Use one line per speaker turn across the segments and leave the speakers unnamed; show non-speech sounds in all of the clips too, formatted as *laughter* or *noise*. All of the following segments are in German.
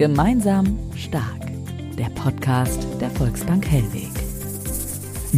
Gemeinsam stark. Der Podcast der Volksbank Hellweg.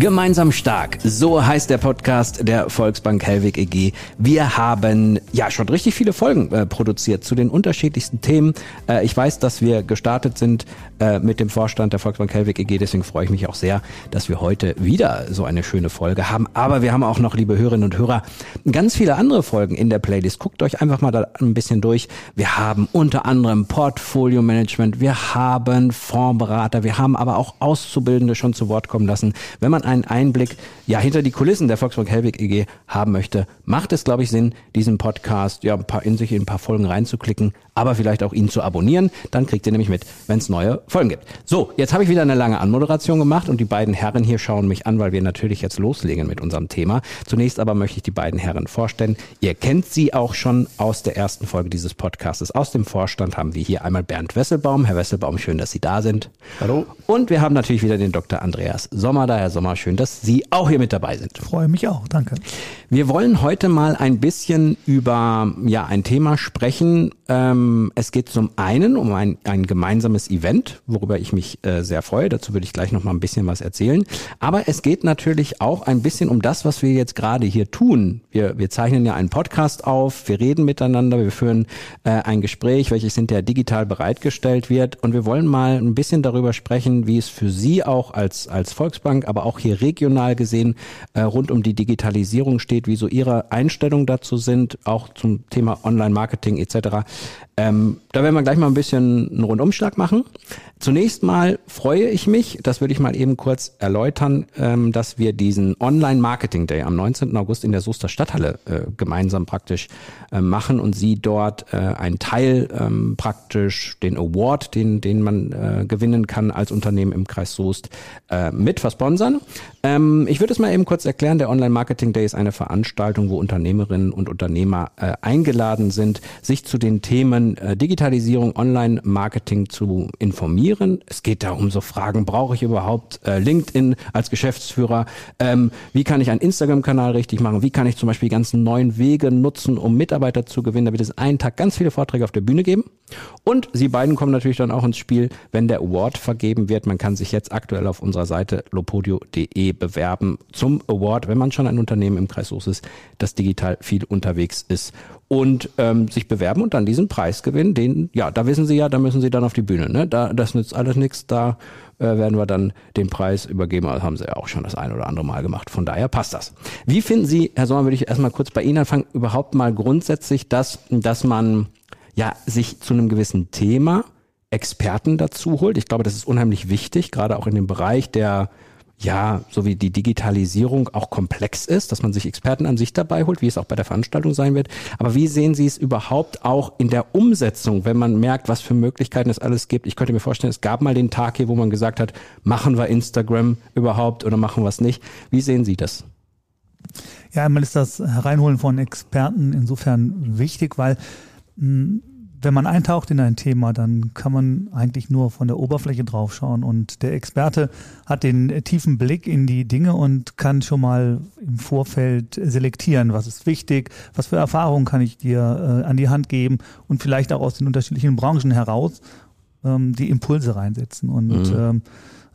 Gemeinsam stark, so heißt der Podcast der Volksbank Hellwig EG. Wir haben ja schon richtig viele Folgen äh, produziert zu den unterschiedlichsten Themen. Äh, ich weiß, dass wir gestartet sind äh, mit dem Vorstand der Volksbank Hellwig EG, deswegen freue ich mich auch sehr, dass wir heute wieder so eine schöne Folge haben. Aber wir haben auch noch, liebe Hörerinnen und Hörer, ganz viele andere Folgen in der Playlist. Guckt euch einfach mal da ein bisschen durch. Wir haben unter anderem Portfolio Management, wir haben Fondsberater, wir haben aber auch Auszubildende schon zu Wort kommen lassen. Wenn man einen Einblick ja hinter die Kulissen der Volksbank Helwig EG haben möchte, macht es, glaube ich, Sinn, diesen Podcast ja ein paar, in sich in ein paar Folgen reinzuklicken, aber vielleicht auch ihn zu abonnieren. Dann kriegt ihr nämlich mit, wenn es neue Folgen gibt. So, jetzt habe ich wieder eine lange Anmoderation gemacht und die beiden Herren hier schauen mich an, weil wir natürlich jetzt loslegen mit unserem Thema. Zunächst aber möchte ich die beiden Herren vorstellen. Ihr kennt sie auch schon aus der ersten Folge dieses Podcastes. Aus dem Vorstand haben wir hier einmal Bernd Wesselbaum. Herr Wesselbaum, schön, dass Sie da sind.
Hallo.
Und wir haben natürlich wieder den Dr. Andreas Sommer da. Herr Sommer, schön, dass Sie auch hier mit dabei sind.
Freue mich auch, danke.
Wir wollen heute mal ein bisschen über ja ein Thema sprechen. Ähm, es geht zum einen um ein, ein gemeinsames Event, worüber ich mich äh, sehr freue. Dazu würde ich gleich noch mal ein bisschen was erzählen. Aber es geht natürlich auch ein bisschen um das, was wir jetzt gerade hier tun. Wir, wir zeichnen ja einen Podcast auf, wir reden miteinander, wir führen äh, ein Gespräch, welches hinterher digital bereitgestellt wird. Und wir wollen mal ein bisschen darüber sprechen, wie es für Sie auch als, als Volksbank, aber auch hier regional gesehen äh, rund um die Digitalisierung steht wie so Ihre Einstellungen dazu sind, auch zum Thema Online-Marketing etc. Ähm, da werden wir gleich mal ein bisschen einen Rundumschlag machen. Zunächst mal freue ich mich, das würde ich mal eben kurz erläutern, ähm, dass wir diesen Online-Marketing Day am 19. August in der Soester Stadthalle äh, gemeinsam praktisch äh, machen und Sie dort äh, einen Teil ähm, praktisch, den Award, den, den man gewinnen kann als Unternehmen im Kreis Soest, mit versponsern. Ähm, ich würde es mal eben kurz erklären. Der Online-Marketing Day ist eine Veranstaltung, wo Unternehmerinnen und Unternehmer eingeladen sind, sich zu den Themen Digitalisierung, Online-Marketing zu informieren informieren. Es geht da um so Fragen, brauche ich überhaupt äh, LinkedIn als Geschäftsführer? Ähm, wie kann ich einen Instagram-Kanal richtig machen? Wie kann ich zum Beispiel die ganzen neuen Wege nutzen, um Mitarbeiter zu gewinnen? Da wird es einen Tag ganz viele Vorträge auf der Bühne geben. Und Sie beiden kommen natürlich dann auch ins Spiel, wenn der Award vergeben wird. Man kann sich jetzt aktuell auf unserer Seite lopodio.de bewerben zum Award, wenn man schon ein Unternehmen im Kreis Soos ist, das digital viel unterwegs ist und ähm, sich bewerben und dann diesen Preis gewinnen. Den, ja, da wissen Sie ja, da müssen Sie dann auf die Bühne. Ne? Da, das nützt alles nichts. Da äh, werden wir dann den Preis übergeben. Das haben Sie ja auch schon das ein oder andere Mal gemacht. Von daher passt das. Wie finden Sie, Herr Sommer, würde ich erstmal kurz bei Ihnen anfangen, überhaupt mal grundsätzlich das, dass man ja sich zu einem gewissen Thema Experten dazu holt. Ich glaube, das ist unheimlich wichtig, gerade auch in dem Bereich der ja, so wie die Digitalisierung auch komplex ist, dass man sich Experten an sich dabei holt, wie es auch bei der Veranstaltung sein wird. Aber wie sehen Sie es überhaupt auch in der Umsetzung, wenn man merkt, was für Möglichkeiten es alles gibt? Ich könnte mir vorstellen, es gab mal den Tag hier, wo man gesagt hat, machen wir Instagram überhaupt oder machen wir es nicht. Wie sehen Sie das?
Ja, einmal ist das Hereinholen von Experten insofern wichtig, weil wenn man eintaucht in ein Thema, dann kann man eigentlich nur von der Oberfläche draufschauen und der Experte hat den tiefen Blick in die Dinge und kann schon mal im Vorfeld selektieren, was ist wichtig, was für Erfahrungen kann ich dir äh, an die Hand geben und vielleicht auch aus den unterschiedlichen Branchen heraus ähm, die Impulse reinsetzen und mhm. ähm,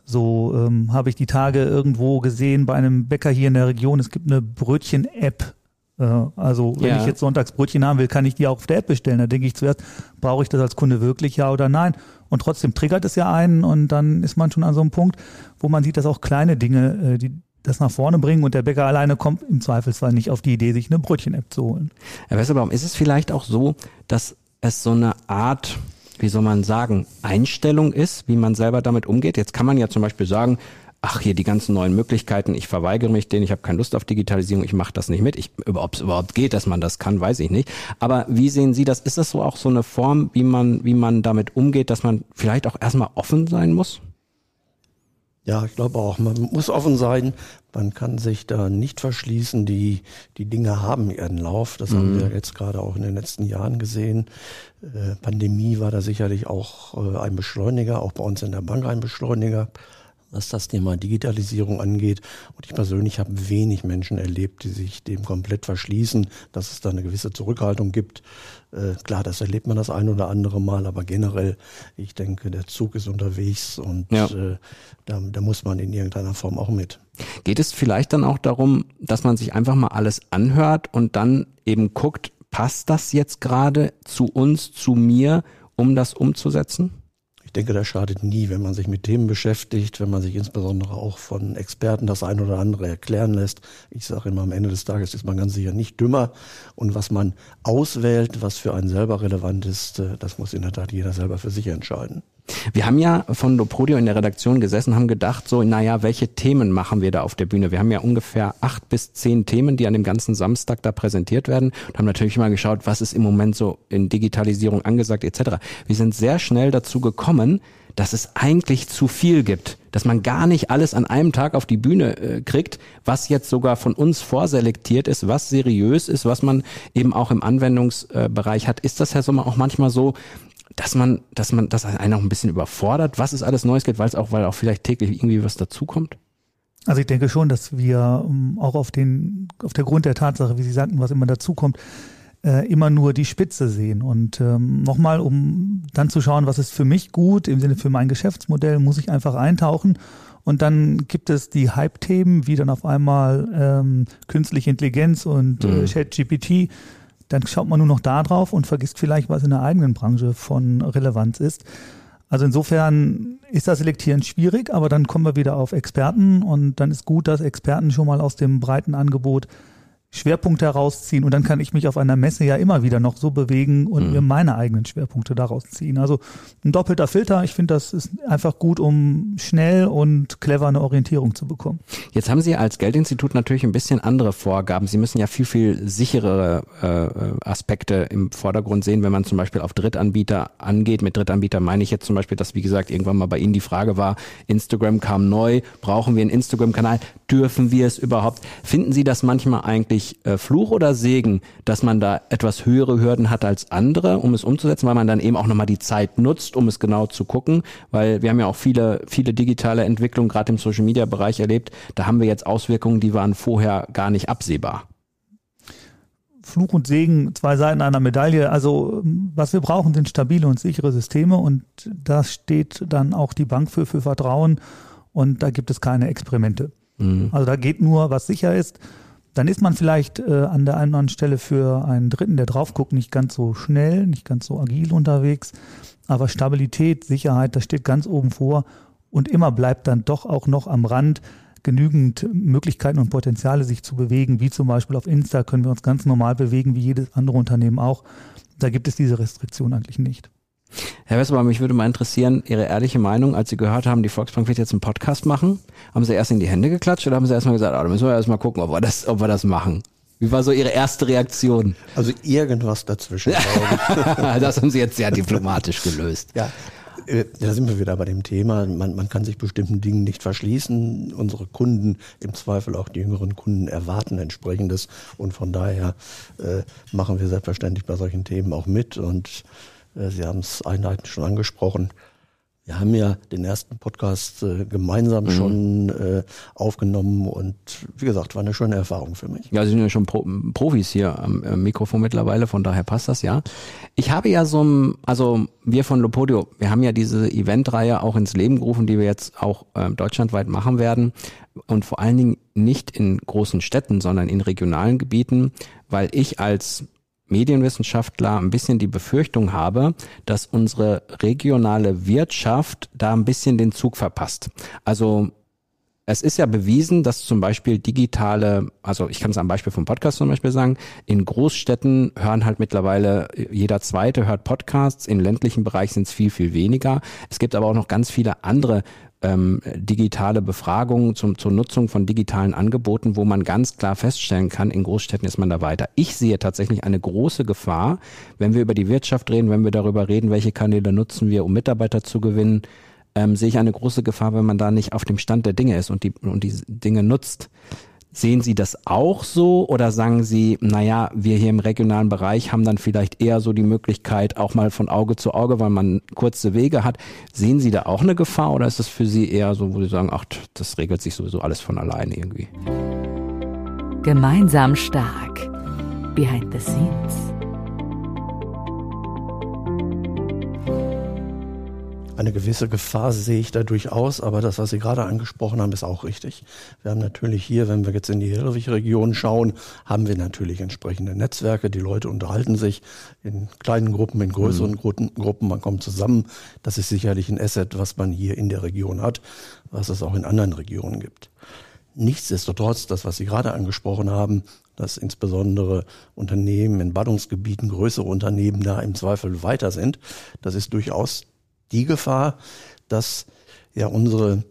so ähm, habe ich die Tage irgendwo gesehen bei einem Bäcker hier in der Region. Es gibt eine Brötchen-App, also wenn ja. ich jetzt Sonntagsbrötchen haben will, kann ich die auch auf der App bestellen. Da denke ich zuerst, brauche ich das als Kunde wirklich ja oder nein? Und trotzdem triggert es ja einen und dann ist man schon an so einem Punkt, wo man sieht, dass auch kleine Dinge, äh, die das nach vorne bringen und der Bäcker alleine kommt im Zweifelsfall nicht auf die Idee, sich eine Brötchen-App zu holen.
Herr Wesselbaum, ist es vielleicht auch so, dass es so eine Art wie soll man sagen, Einstellung ist, wie man selber damit umgeht. Jetzt kann man ja zum Beispiel sagen, ach hier die ganzen neuen Möglichkeiten, ich verweigere mich denen, ich habe keine Lust auf Digitalisierung, ich mache das nicht mit. Ich, ob es überhaupt geht, dass man das kann, weiß ich nicht. Aber wie sehen Sie das? Ist das so auch so eine Form, wie man, wie man damit umgeht, dass man vielleicht auch erstmal offen sein muss?
Ja, ich glaube auch, man muss offen sein. Man kann sich da nicht verschließen. Die, die Dinge haben ihren Lauf. Das mhm. haben wir jetzt gerade auch in den letzten Jahren gesehen. Äh, Pandemie war da sicherlich auch äh, ein Beschleuniger, auch bei uns in der Bank ein Beschleuniger was das Thema Digitalisierung angeht. Und ich persönlich habe wenig Menschen erlebt, die sich dem komplett verschließen, dass es da eine gewisse Zurückhaltung gibt. Äh, klar, das erlebt man das ein oder andere Mal, aber generell, ich denke, der Zug ist unterwegs und ja. äh, da, da muss man in irgendeiner Form auch mit.
Geht es vielleicht dann auch darum, dass man sich einfach mal alles anhört und dann eben guckt, passt das jetzt gerade zu uns, zu mir, um das umzusetzen?
Ich denke, das schadet nie, wenn man sich mit Themen beschäftigt, wenn man sich insbesondere auch von Experten das ein oder andere erklären lässt. Ich sage immer, am Ende des Tages ist man ganz sicher nicht dümmer. Und was man auswählt, was für einen selber relevant ist, äh, das muss in der Tat jeder selber für sich entscheiden.
Wir haben ja von Loprodio in der Redaktion gesessen, haben gedacht, so, naja, welche Themen machen wir da auf der Bühne? Wir haben ja ungefähr acht bis zehn Themen, die an dem ganzen Samstag da präsentiert werden und haben natürlich mal geschaut, was ist im Moment so in Digitalisierung angesagt etc. Wir sind sehr schnell dazu gekommen, dass es eigentlich zu viel gibt, dass man gar nicht alles an einem Tag auf die Bühne äh, kriegt, was jetzt sogar von uns vorselektiert ist, was seriös ist, was man eben auch im Anwendungsbereich hat. Ist das, Herr Sommer, auch manchmal so, dass man, dass man, dass einen auch ein bisschen überfordert, was es alles Neues gibt, weil es auch, weil auch vielleicht täglich irgendwie was dazukommt?
Also ich denke schon, dass wir um, auch auf den, auf der Grund der Tatsache, wie Sie sagten, was immer dazukommt, äh, immer nur die Spitze sehen. Und ähm, nochmal, um dann zu schauen, was ist für mich gut, im Sinne für mein Geschäftsmodell, muss ich einfach eintauchen. Und dann gibt es die Hype-Themen, wie dann auf einmal ähm, künstliche Intelligenz und äh, mhm. äh, ChatGPT dann schaut man nur noch da drauf und vergisst vielleicht, was in der eigenen Branche von Relevanz ist. Also insofern ist das Selektieren schwierig, aber dann kommen wir wieder auf Experten und dann ist gut, dass Experten schon mal aus dem breiten Angebot Schwerpunkte herausziehen und dann kann ich mich auf einer Messe ja immer wieder noch so bewegen und mhm. mir meine eigenen Schwerpunkte daraus ziehen. Also ein doppelter Filter, ich finde, das ist einfach gut, um schnell und clever eine Orientierung zu bekommen.
Jetzt haben Sie als Geldinstitut natürlich ein bisschen andere Vorgaben. Sie müssen ja viel, viel sicherere äh, Aspekte im Vordergrund sehen, wenn man zum Beispiel auf Drittanbieter angeht. Mit Drittanbieter meine ich jetzt zum Beispiel, dass, wie gesagt, irgendwann mal bei Ihnen die Frage war, Instagram kam neu, brauchen wir einen Instagram-Kanal? Dürfen wir es überhaupt? Finden Sie das manchmal eigentlich eigentlich äh, Fluch oder Segen, dass man da etwas höhere Hürden hat als andere, um es umzusetzen, weil man dann eben auch nochmal die Zeit nutzt, um es genau zu gucken, weil wir haben ja auch viele, viele digitale Entwicklungen gerade im Social Media Bereich erlebt. Da haben wir jetzt Auswirkungen, die waren vorher gar nicht absehbar.
Fluch und Segen, zwei Seiten einer Medaille. Also was wir brauchen, sind stabile und sichere Systeme und da steht dann auch die Bank für, für Vertrauen und da gibt es keine Experimente. Mhm. Also da geht nur, was sicher ist dann ist man vielleicht äh, an der einen oder anderen Stelle für einen Dritten, der drauf guckt, nicht ganz so schnell, nicht ganz so agil unterwegs. Aber Stabilität, Sicherheit, das steht ganz oben vor. Und immer bleibt dann doch auch noch am Rand genügend Möglichkeiten und Potenziale, sich zu bewegen, wie zum Beispiel auf Insta können wir uns ganz normal bewegen, wie jedes andere Unternehmen auch. Da gibt es diese Restriktion eigentlich nicht.
Herr Wesselbaum, mich würde mal interessieren, Ihre ehrliche Meinung, als Sie gehört haben, die Volksbank wird jetzt einen Podcast machen. Haben Sie erst in die Hände geklatscht oder haben Sie erstmal gesagt, ah, da müssen wir erstmal gucken, ob wir das, ob wir das machen? Wie war so Ihre erste Reaktion?
Also irgendwas dazwischen. *laughs*
das haben Sie jetzt sehr diplomatisch gelöst.
Ja, äh, da sind wir wieder bei dem Thema. Man, man kann sich bestimmten Dingen nicht verschließen. Unsere Kunden, im Zweifel auch die jüngeren Kunden, erwarten entsprechendes. Und von daher äh, machen wir selbstverständlich bei solchen Themen auch mit. Und Sie haben es einleitend schon angesprochen. Wir haben ja den ersten Podcast äh, gemeinsam mhm. schon äh, aufgenommen und wie gesagt, war eine schöne Erfahrung für mich.
Ja, Sie sind ja schon Pro Profis hier am äh, Mikrofon mittlerweile, von daher passt das ja. Ich habe ja so ein, also wir von Lopodio, wir haben ja diese Eventreihe auch ins Leben gerufen, die wir jetzt auch äh, deutschlandweit machen werden und vor allen Dingen nicht in großen Städten, sondern in regionalen Gebieten, weil ich als Medienwissenschaftler ein bisschen die Befürchtung habe, dass unsere regionale Wirtschaft da ein bisschen den Zug verpasst. Also es ist ja bewiesen, dass zum Beispiel digitale, also ich kann es am Beispiel vom Podcast zum Beispiel sagen, in Großstädten hören halt mittlerweile jeder Zweite hört Podcasts, im ländlichen Bereich sind es viel, viel weniger. Es gibt aber auch noch ganz viele andere ähm, digitale Befragungen zum, zur Nutzung von digitalen Angeboten, wo man ganz klar feststellen kann, in Großstädten ist man da weiter. Ich sehe tatsächlich eine große Gefahr, wenn wir über die Wirtschaft reden, wenn wir darüber reden, welche Kanäle nutzen wir, um Mitarbeiter zu gewinnen, ähm, sehe ich eine große Gefahr, wenn man da nicht auf dem Stand der Dinge ist und die, und die Dinge nutzt. Sehen Sie das auch so oder sagen Sie, naja, wir hier im regionalen Bereich haben dann vielleicht eher so die Möglichkeit, auch mal von Auge zu Auge, weil man kurze Wege hat. Sehen Sie da auch eine Gefahr oder ist das für Sie eher so, wo Sie sagen, ach, das regelt sich sowieso alles von alleine irgendwie?
Gemeinsam stark. Behind the Scenes.
Eine gewisse Gefahr sehe ich da durchaus, aber das, was Sie gerade angesprochen haben, ist auch richtig. Wir haben natürlich hier, wenn wir jetzt in die Hillrich-Region schauen, haben wir natürlich entsprechende Netzwerke. Die Leute unterhalten sich in kleinen Gruppen, in größeren mhm. Gruppen. Man kommt zusammen. Das ist sicherlich ein Asset, was man hier in der Region hat, was es auch in anderen Regionen gibt. Nichtsdestotrotz, das, was Sie gerade angesprochen haben, dass insbesondere Unternehmen in Ballungsgebieten, größere Unternehmen da im Zweifel weiter sind, das ist durchaus die Gefahr, dass ja unsere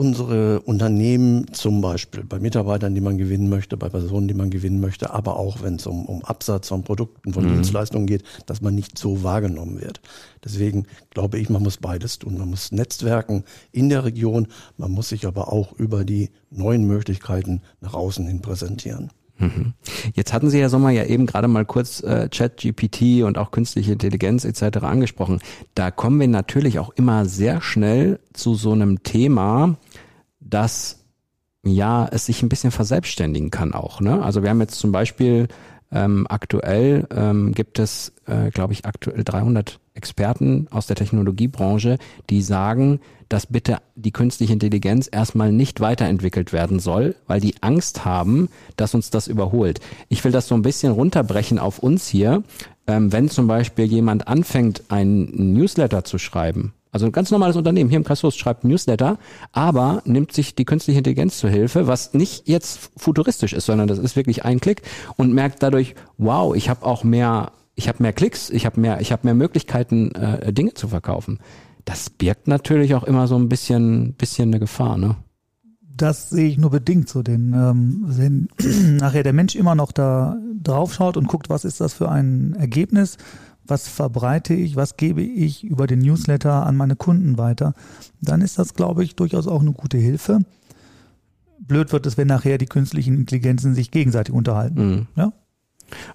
unsere Unternehmen zum Beispiel bei Mitarbeitern, die man gewinnen möchte, bei Personen, die man gewinnen möchte, aber auch wenn es um, um Absatz von Produkten, von mhm. Dienstleistungen geht, dass man nicht so wahrgenommen wird. Deswegen glaube ich, man muss beides tun. Man muss Netzwerken in der Region, man muss sich aber auch über die neuen Möglichkeiten nach außen hin präsentieren.
Mhm. Jetzt hatten Sie, Herr Sommer, ja eben gerade mal kurz äh, Chat-GPT und auch künstliche Intelligenz etc. angesprochen. Da kommen wir natürlich auch immer sehr schnell zu so einem Thema, dass ja es sich ein bisschen verselbstständigen kann auch. Ne? Also wir haben jetzt zum Beispiel ähm, aktuell ähm, gibt es, äh, glaube ich, aktuell 300 Experten aus der Technologiebranche, die sagen, dass bitte die künstliche Intelligenz erstmal nicht weiterentwickelt werden soll, weil die Angst haben, dass uns das überholt. Ich will das so ein bisschen runterbrechen auf uns hier. Ähm, wenn zum Beispiel jemand anfängt, einen Newsletter zu schreiben, also ein ganz normales Unternehmen hier im Kreis schreibt Newsletter, aber nimmt sich die künstliche Intelligenz zur Hilfe, was nicht jetzt futuristisch ist, sondern das ist wirklich ein Klick und merkt dadurch, wow, ich habe auch mehr, ich habe mehr Klicks, ich habe mehr, ich habe mehr Möglichkeiten, äh, Dinge zu verkaufen. Das birgt natürlich auch immer so ein bisschen, bisschen eine Gefahr, ne?
Das sehe ich nur bedingt so, denn ähm, wenn *clears throat* nachher der Mensch immer noch da drauf schaut und guckt, was ist das für ein Ergebnis, was verbreite ich, was gebe ich über den Newsletter an meine Kunden weiter, dann ist das, glaube ich, durchaus auch eine gute Hilfe. Blöd wird es, wenn nachher die künstlichen Intelligenzen sich gegenseitig unterhalten. Mhm. Ja?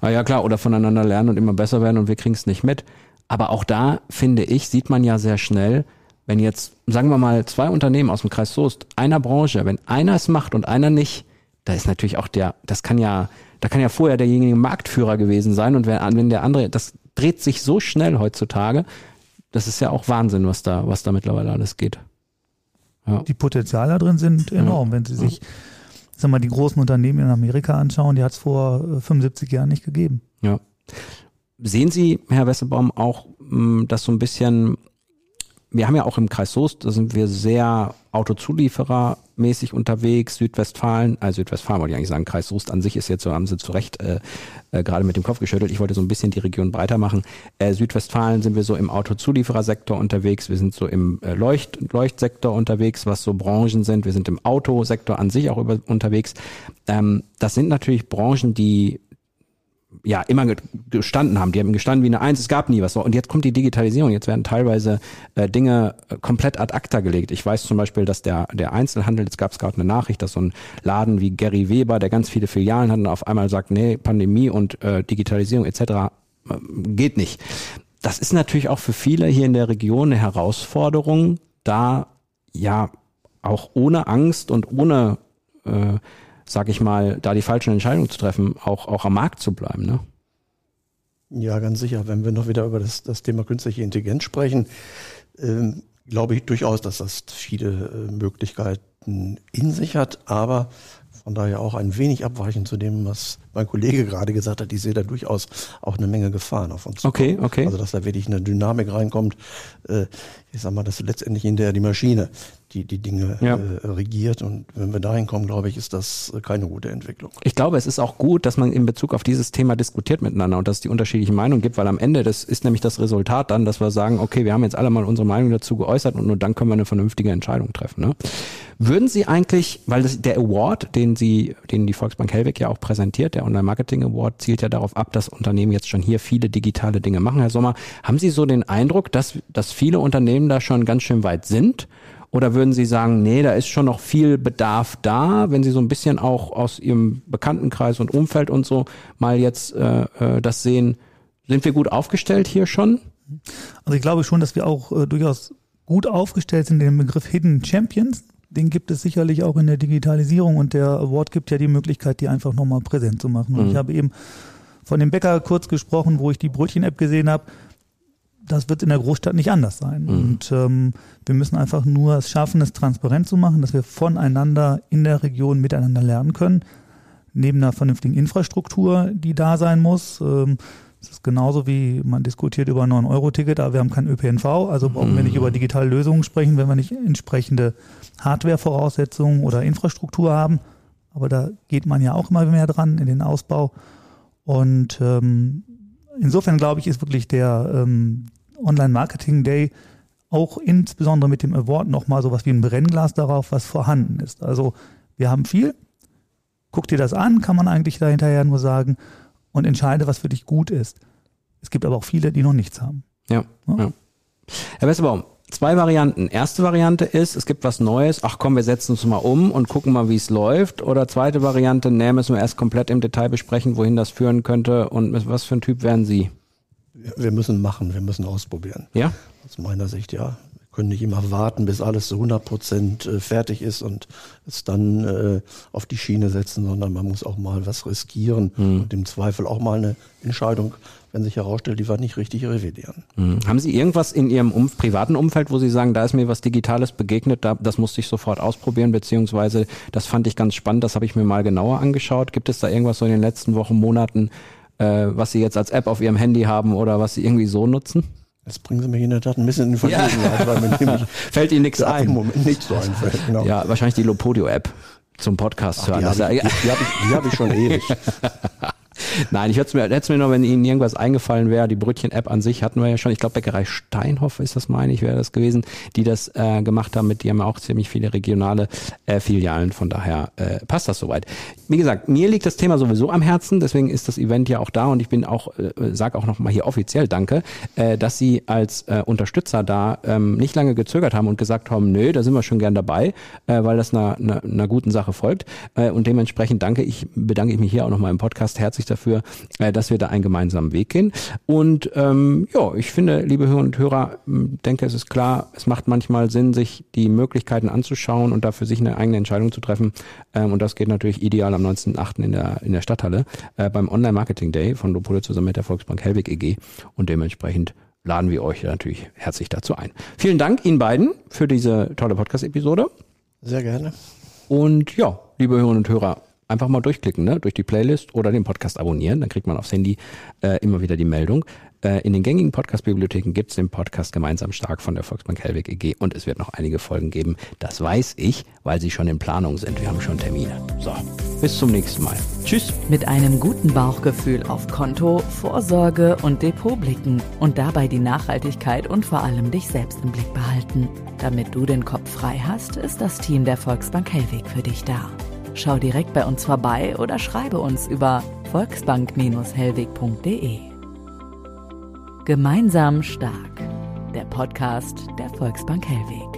Ah ja, klar, oder voneinander lernen und immer besser werden und wir kriegen es nicht mit. Aber auch da, finde ich, sieht man ja sehr schnell, wenn jetzt, sagen wir mal, zwei Unternehmen aus dem Kreis Soest, einer Branche, wenn einer es macht und einer nicht, da ist natürlich auch der, das kann ja, da kann ja vorher derjenige Marktführer gewesen sein und wenn, der andere, das dreht sich so schnell heutzutage. Das ist ja auch Wahnsinn, was da, was da mittlerweile alles geht.
Ja. Die Potenziale da drin sind enorm. Ja. Wenn Sie sich, sag mal, die großen Unternehmen in Amerika anschauen, die hat es vor 75 äh, Jahren nicht gegeben.
Ja. Sehen Sie, Herr Wessebaum, auch, mm, dass so ein bisschen wir haben ja auch im Kreis Soest, da sind wir sehr Autozulieferermäßig unterwegs, Südwestfalen, also Südwestfalen wollte ich eigentlich sagen, Kreis Soest an sich ist jetzt so, haben sie zu Recht äh, äh, gerade mit dem Kopf geschüttelt. Ich wollte so ein bisschen die Region breiter machen. Äh, Südwestfalen sind wir so im Autozulieferersektor unterwegs, wir sind so im äh, Leucht, Leuchtsektor unterwegs, was so Branchen sind. Wir sind im Autosektor an sich auch über, unterwegs. Ähm, das sind natürlich Branchen, die ja immer gestanden haben. Die haben gestanden wie eine Eins, es gab nie was. Und jetzt kommt die Digitalisierung. Jetzt werden teilweise äh, Dinge äh, komplett ad acta gelegt. Ich weiß zum Beispiel, dass der, der Einzelhandel, jetzt gab es gerade eine Nachricht, dass so ein Laden wie Gary Weber, der ganz viele Filialen hat, und auf einmal sagt, nee, Pandemie und äh, Digitalisierung etc. Äh, geht nicht. Das ist natürlich auch für viele hier in der Region eine Herausforderung, da ja auch ohne Angst und ohne äh, sag ich mal, da die falschen Entscheidungen zu treffen, auch, auch am Markt zu bleiben. Ne?
Ja, ganz sicher. Wenn wir noch wieder über das, das Thema künstliche Intelligenz sprechen, ähm, glaube ich durchaus, dass das viele äh, Möglichkeiten in sich hat. Aber Von daher auch ein wenig abweichend zu dem, was mein Kollege gerade gesagt hat. Ich sehe da durchaus auch eine Menge Gefahren auf uns.
Okay, okay.
Also dass da wirklich eine Dynamik reinkommt. Äh, ich sag mal, dass letztendlich in der die Maschine die die Dinge ja. äh, regiert. Und wenn wir dahin kommen, glaube ich, ist das keine gute Entwicklung.
Ich glaube, es ist auch gut, dass man in Bezug auf dieses Thema diskutiert miteinander und dass es die unterschiedlichen Meinungen gibt, weil am Ende, das ist nämlich das Resultat dann, dass wir sagen, okay, wir haben jetzt alle mal unsere Meinung dazu geäußert und nur dann können wir eine vernünftige Entscheidung treffen. Ne? Würden Sie eigentlich, weil das, der Award, den Sie, den die Volksbank Hellweg ja auch präsentiert, der Online Marketing Award, zielt ja darauf ab, dass Unternehmen jetzt schon hier viele digitale Dinge machen. Herr Sommer, haben Sie so den Eindruck, dass, dass viele Unternehmen da schon ganz schön weit sind? Oder würden Sie sagen, nee, da ist schon noch viel Bedarf da, wenn Sie so ein bisschen auch aus Ihrem Bekanntenkreis und Umfeld und so mal jetzt äh, äh, das sehen, sind wir gut aufgestellt hier schon?
Also ich glaube schon, dass wir auch äh, durchaus gut aufgestellt sind in dem Begriff Hidden Champions. Den gibt es sicherlich auch in der Digitalisierung und der Award gibt ja die Möglichkeit, die einfach nochmal präsent zu machen. Und mhm. ich habe eben von dem Bäcker kurz gesprochen, wo ich die Brötchen-App gesehen habe das wird in der Großstadt nicht anders sein. Mhm. Und ähm, wir müssen einfach nur es schaffen, es transparent zu machen, dass wir voneinander in der Region miteinander lernen können. Neben einer vernünftigen Infrastruktur, die da sein muss. Ähm, es ist genauso wie man diskutiert über ein 9-Euro-Ticket, aber wir haben kein ÖPNV, also brauchen mhm. wir nicht über digitale Lösungen sprechen, wenn wir nicht entsprechende Hardware-Voraussetzungen oder Infrastruktur haben. Aber da geht man ja auch immer mehr dran in den Ausbau. Und ähm, insofern glaube ich, ist wirklich der ähm, Online-Marketing Day auch insbesondere mit dem Award nochmal sowas wie ein Brennglas darauf, was vorhanden ist. Also wir haben viel. Guck dir das an, kann man eigentlich da hinterher nur sagen und entscheide, was für dich gut ist. Es gibt aber auch viele, die noch nichts haben.
Ja. ja. ja. Herr Westerbaum, zwei Varianten. Erste Variante ist, es gibt was Neues, ach komm, wir setzen uns mal um und gucken mal, wie es läuft. Oder zweite Variante, nee, müssen wir erst komplett im Detail besprechen, wohin das führen könnte und was für ein Typ wären Sie?
Wir müssen machen, wir müssen ausprobieren.
Ja?
Aus meiner Sicht, ja. Wir können nicht immer warten, bis alles zu 100 Prozent äh, fertig ist und es dann äh, auf die Schiene setzen, sondern man muss auch mal was riskieren mhm. und im Zweifel auch mal eine Entscheidung, wenn sich herausstellt, die war nicht richtig revidieren.
Mhm. Haben Sie irgendwas in Ihrem um, privaten Umfeld, wo Sie sagen, da ist mir was Digitales begegnet, da, das musste ich sofort ausprobieren, beziehungsweise das fand ich ganz spannend, das habe ich mir mal genauer angeschaut. Gibt es da irgendwas so in den letzten Wochen, Monaten, äh, was Sie jetzt als App auf Ihrem Handy haben oder was Sie irgendwie so nutzen?
Jetzt bringen Sie mich in der Tat ein bisschen in Verlegenheit, ja. weil mir
nämlich *laughs* fällt Ihnen nichts ein. Im
Moment nichts so einfällt.
Genau. Ja, wahrscheinlich die Lopodio-App zum Podcast Ach, hören.
Die habe ich, die, die hab ich, die hab ich schon ewig. *laughs*
Nein, ich hätte es mir, hätte mir noch, wenn Ihnen irgendwas eingefallen wäre, die Brötchen-App an sich hatten wir ja schon. Ich glaube, Bäckerei Steinhoff ist das, meine ich, wäre das gewesen, die das äh, gemacht haben. Mit die haben ja auch ziemlich viele regionale äh, Filialen. Von daher äh, passt das soweit. Wie gesagt, mir liegt das Thema sowieso am Herzen. Deswegen ist das Event ja auch da und ich bin auch, äh, sage auch noch mal hier offiziell Danke, äh, dass Sie als äh, Unterstützer da ähm, nicht lange gezögert haben und gesagt haben, nö, da sind wir schon gern dabei, äh, weil das einer, einer, einer guten Sache folgt. Äh, und dementsprechend danke ich, bedanke ich mich hier auch noch mal im Podcast herzlich dafür dafür, äh, dass wir da einen gemeinsamen Weg gehen. Und ähm, ja, ich finde, liebe Hörer und Hörer, denke, es ist klar, es macht manchmal Sinn, sich die Möglichkeiten anzuschauen und dafür sich eine eigene Entscheidung zu treffen. Ähm, und das geht natürlich ideal am 19.8. in der, in der Stadthalle äh, beim Online-Marketing Day von Lopole zusammen mit der Volksbank Helwig EG. Und dementsprechend laden wir euch natürlich herzlich dazu ein. Vielen Dank Ihnen beiden für diese tolle Podcast-Episode.
Sehr gerne.
Und ja, liebe Hörerinnen und Hörer, einfach mal durchklicken, ne? durch die Playlist oder den Podcast abonnieren. Dann kriegt man aufs Handy äh, immer wieder die Meldung. Äh, in den gängigen Podcast-Bibliotheken gibt es den Podcast Gemeinsam Stark von der Volksbank Helwig EG und es wird noch einige Folgen geben. Das weiß ich, weil sie schon in Planung sind. Wir haben schon Termine. So, bis zum nächsten Mal. Tschüss.
Mit einem guten Bauchgefühl auf Konto, Vorsorge und Depot blicken und dabei die Nachhaltigkeit und vor allem dich selbst im Blick behalten. Damit du den Kopf frei hast, ist das Team der Volksbank Hellweg für dich da. Schau direkt bei uns vorbei oder schreibe uns über volksbank-hellweg.de. Gemeinsam stark. Der Podcast der Volksbank Hellweg.